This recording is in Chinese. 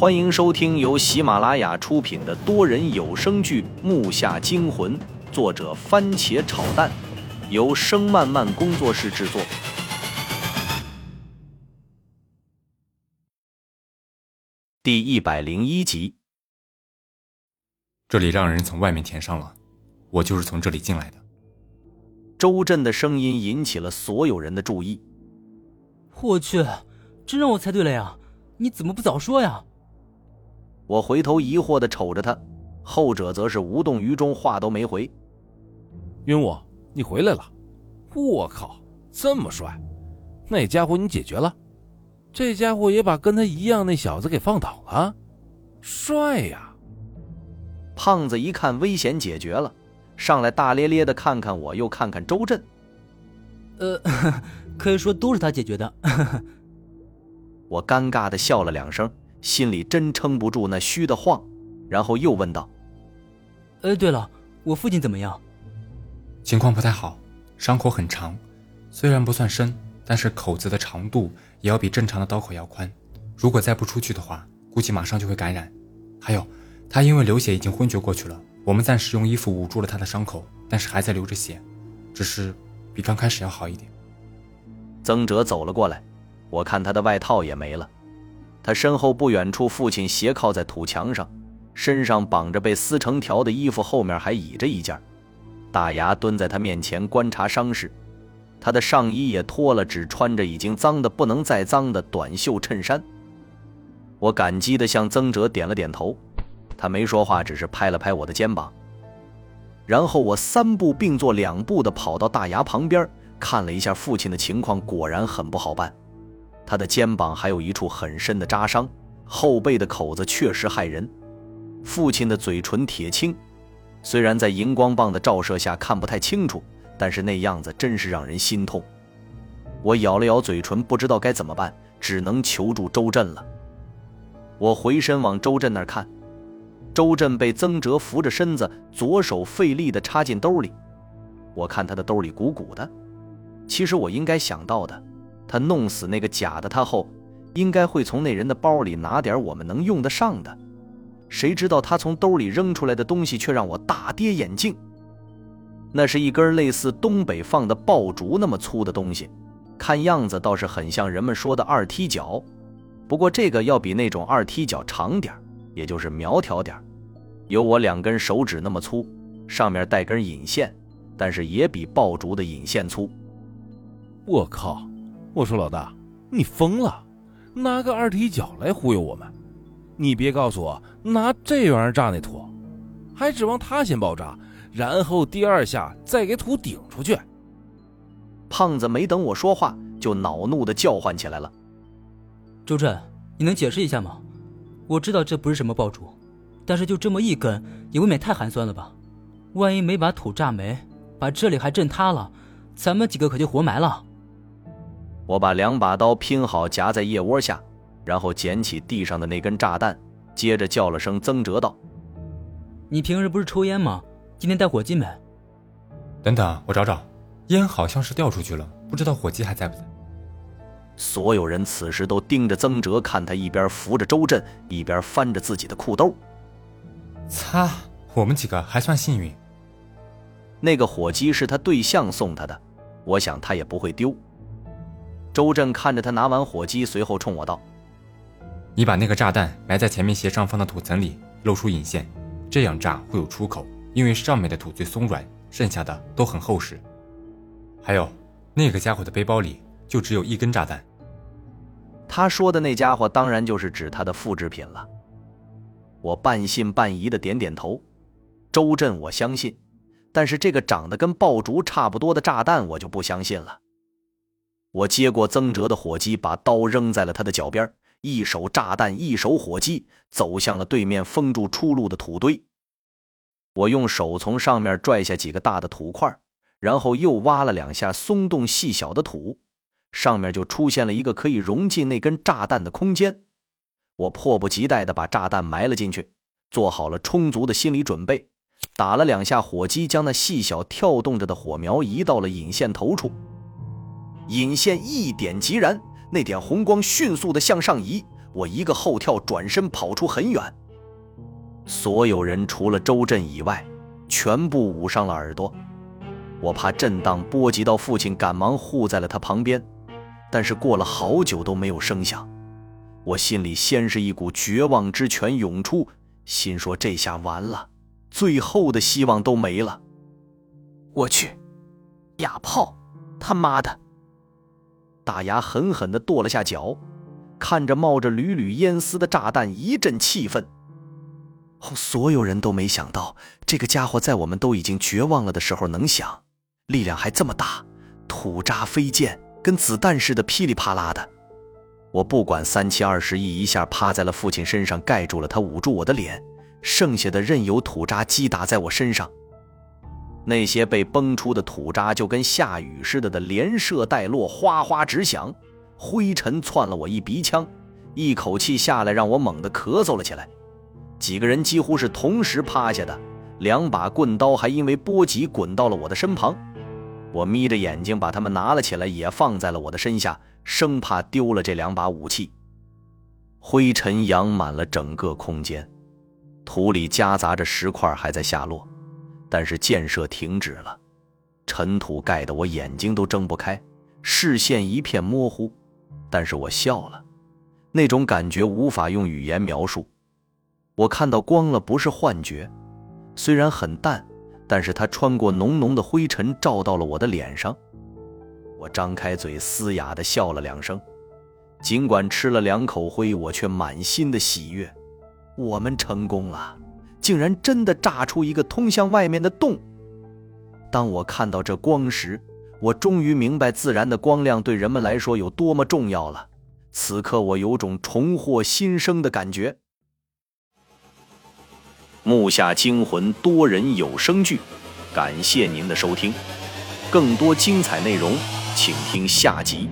欢迎收听由喜马拉雅出品的多人有声剧《木下惊魂》，作者番茄炒蛋，由声漫漫工作室制作。第一百零一集，这里让人从外面填上了，我就是从这里进来的。周震的声音引起了所有人的注意。我去，真让我猜对了呀！你怎么不早说呀？我回头疑惑的瞅着他，后者则是无动于衷，话都没回。云武，你回来了！我靠，这么帅！那家伙你解决了？这家伙也把跟他一样那小子给放倒了，帅呀！胖子一看危险解决了，上来大咧咧的看看我，又看看周震。呃，可以说都是他解决的。我尴尬的笑了两声，心里真撑不住那虚的晃，然后又问道：“呃，对了，我父亲怎么样？情况不太好，伤口很长，虽然不算深，但是口子的长度也要比正常的刀口要宽。如果再不出去的话，估计马上就会感染。还有，他因为流血已经昏厥过去了。我们暂时用衣服捂住了他的伤口，但是还在流着血，只是比刚开始要好一点。”曾哲走了过来，我看他的外套也没了。他身后不远处，父亲斜靠在土墙上，身上绑着被撕成条的衣服，后面还倚着一件。大牙蹲在他面前观察伤势，他的上衣也脱了，只穿着已经脏的不能再脏的短袖衬衫。我感激地向曾哲点了点头，他没说话，只是拍了拍我的肩膀。然后我三步并作两步地跑到大牙旁边，看了一下父亲的情况，果然很不好办。他的肩膀还有一处很深的扎伤，后背的口子确实骇人。父亲的嘴唇铁青，虽然在荧光棒的照射下看不太清楚，但是那样子真是让人心痛。我咬了咬嘴唇，不知道该怎么办，只能求助周震了。我回身往周震那儿看，周震被曾哲扶着身子，左手费力地插进兜里。我看他的兜里鼓鼓的，其实我应该想到的。他弄死那个假的他后，应该会从那人的包里拿点我们能用得上的。谁知道他从兜里扔出来的东西却让我大跌眼镜。那是一根类似东北放的爆竹那么粗的东西，看样子倒是很像人们说的二踢脚，不过这个要比那种二踢脚长点也就是苗条点有我两根手指那么粗，上面带根引线，但是也比爆竹的引线粗。我靠！我说老大，你疯了，拿个二踢脚来忽悠我们？你别告诉我拿这玩意儿炸那土，还指望它先爆炸，然后第二下再给土顶出去？胖子没等我说话，就恼怒的叫唤起来了：“周震，你能解释一下吗？我知道这不是什么爆竹，但是就这么一根，也未免太寒酸了吧？万一没把土炸没，把这里还震塌了，咱们几个可就活埋了。”我把两把刀拼好，夹在腋窝下，然后捡起地上的那根炸弹，接着叫了声曾哲道：“你平时不是抽烟吗？今天带火机没？”等等，我找找，烟好像是掉出去了，不知道火机还在不在。所有人此时都盯着曾哲，看他一边扶着周震，一边翻着自己的裤兜。擦，我们几个还算幸运。那个火机是他对象送他的，我想他也不会丢。周震看着他拿完火机，随后冲我道：“你把那个炸弹埋在前面斜上方的土层里，露出引线，这样炸会有出口，因为上面的土最松软，剩下的都很厚实。还有，那个家伙的背包里就只有一根炸弹。”他说的那家伙当然就是指他的复制品了。我半信半疑的点点头。周震，我相信，但是这个长得跟爆竹差不多的炸弹，我就不相信了。我接过曾哲的火机，把刀扔在了他的脚边，一手炸弹，一手火机，走向了对面封住出路的土堆。我用手从上面拽下几个大的土块，然后又挖了两下，松动细小的土，上面就出现了一个可以融进那根炸弹的空间。我迫不及待地把炸弹埋了进去，做好了充足的心理准备，打了两下火机，将那细小跳动着的火苗移到了引线头处。引线一点即燃，那点红光迅速的向上移，我一个后跳，转身跑出很远。所有人除了周震以外，全部捂上了耳朵。我怕震荡波及到父亲，赶忙护在了他旁边。但是过了好久都没有声响，我心里先是一股绝望之泉涌出，心说这下完了，最后的希望都没了。我去，哑炮！他妈的！大牙狠狠地跺了下脚，看着冒着缕缕烟丝的炸弹，一阵气愤。所有人都没想到，这个家伙在我们都已经绝望了的时候能想，力量还这么大，土渣飞溅。跟子弹似的噼里啪啦的，我不管三七二十一，一下趴在了父亲身上，盖住了他，捂住我的脸，剩下的任由土渣击打在我身上。那些被崩出的土渣就跟下雨似的的连射带落，哗哗直响，灰尘窜了我一鼻腔，一口气下来让我猛地咳嗽了起来。几个人几乎是同时趴下的，两把棍刀还因为波及滚到了我的身旁。我眯着眼睛把它们拿了起来，也放在了我的身下，生怕丢了这两把武器。灰尘扬满了整个空间，土里夹杂着石块还在下落，但是建设停止了。尘土盖得我眼睛都睁不开，视线一片模糊。但是我笑了，那种感觉无法用语言描述。我看到光了，不是幻觉，虽然很淡。但是它穿过浓浓的灰尘，照到了我的脸上。我张开嘴，嘶哑地笑了两声。尽管吃了两口灰，我却满心的喜悦。我们成功了，竟然真的炸出一个通向外面的洞。当我看到这光时，我终于明白自然的光亮对人们来说有多么重要了。此刻，我有种重获新生的感觉。木下惊魂多人有声剧，感谢您的收听，更多精彩内容，请听下集。